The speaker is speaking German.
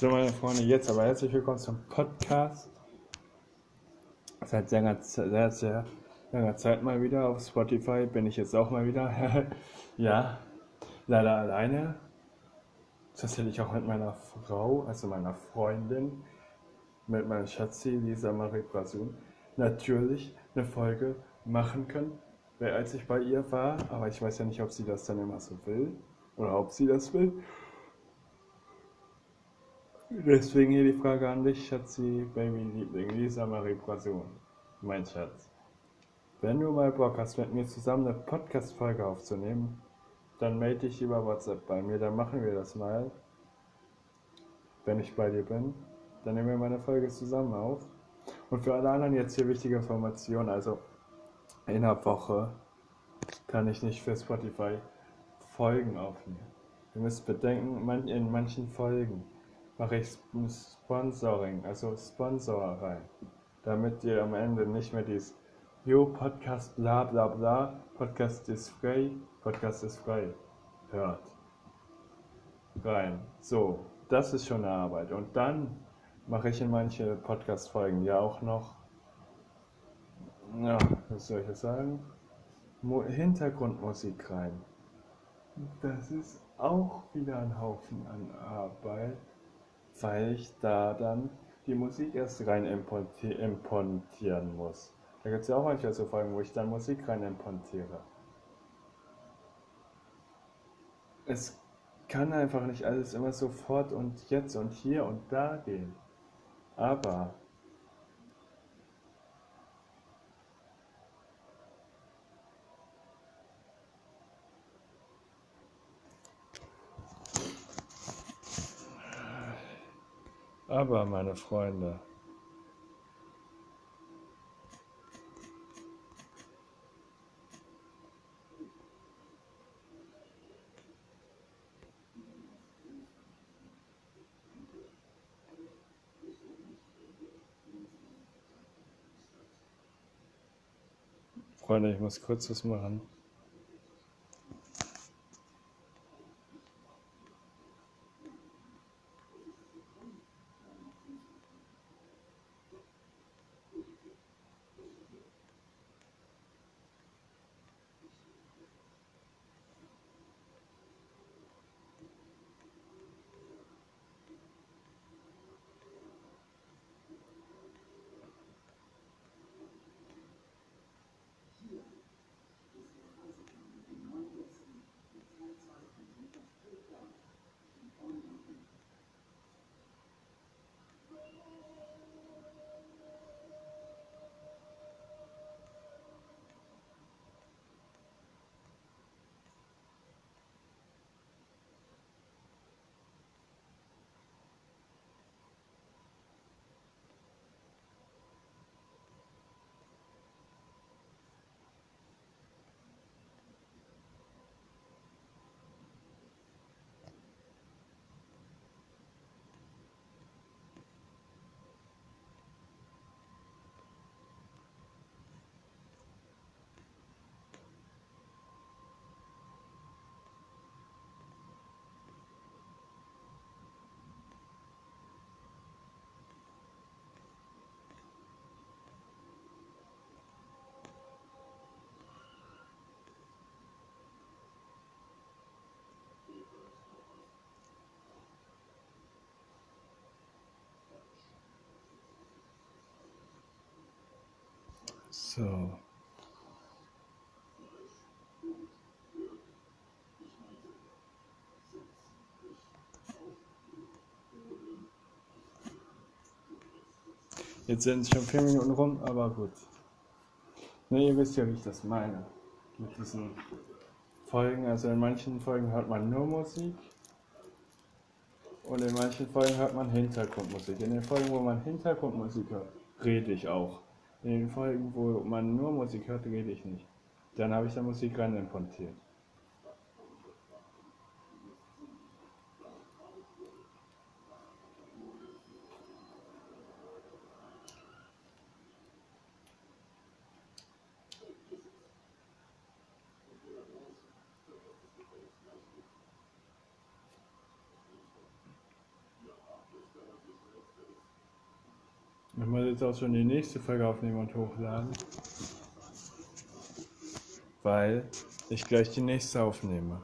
So, meine Freunde, jetzt aber herzlich willkommen zum Podcast. Seit sehr, sehr, sehr langer Zeit mal wieder auf Spotify bin ich jetzt auch mal wieder. ja, leider alleine. Tatsächlich auch mit meiner Frau, also meiner Freundin, mit meiner Schatzi, Lisa Marie Brasun, natürlich eine Folge machen können, als ich bei ihr war. Aber ich weiß ja nicht, ob sie das dann immer so will oder ob sie das will. Deswegen hier die Frage an dich, Schatzi, Baby-Liebling, Lisa Marie Brasun, mein Schatz. Wenn du mal Bock hast, mit mir zusammen eine Podcast-Folge aufzunehmen, dann melde dich über WhatsApp bei mir, dann machen wir das mal. Wenn ich bei dir bin, dann nehmen wir meine Folge zusammen auf. Und für alle anderen jetzt hier wichtige Informationen, also in der Woche kann ich nicht für Spotify Folgen aufnehmen. Ihr müsst bedenken, in manchen Folgen mache ich Sponsoring, also Sponsor rein, damit ihr am Ende nicht mehr dieses Jo, Podcast bla bla bla, Podcast ist frei, Podcast ist frei hört. Rein. So, das ist schon eine Arbeit. Und dann mache ich in manche Podcast-Folgen ja auch noch, ja, was soll ich jetzt sagen? Hintergrundmusik rein. Das ist auch wieder ein Haufen an Arbeit weil ich da dann die Musik erst rein importieren muss. Da gibt es ja auch manchmal so Folgen, wo ich dann Musik rein importiere. Es kann einfach nicht alles immer sofort und jetzt und hier und da gehen. Aber Aber, meine Freunde, Freunde, ich muss kurz was machen. So. Jetzt sind es schon vier Minuten rum, aber gut. Ne, ihr wisst ja, wie ich das meine. Mit diesen Folgen. Also in manchen Folgen hört man nur Musik. Und in manchen Folgen hört man Hintergrundmusik. In den Folgen, wo man Hintergrundmusik hört, rede ich auch. In den Folgen, wo man nur Musik hört, rede ich nicht. Dann habe ich da Musik rein importiert. Ich muss jetzt auch schon die nächste Folge aufnehmen und hochladen. Weil ich gleich die nächste aufnehme.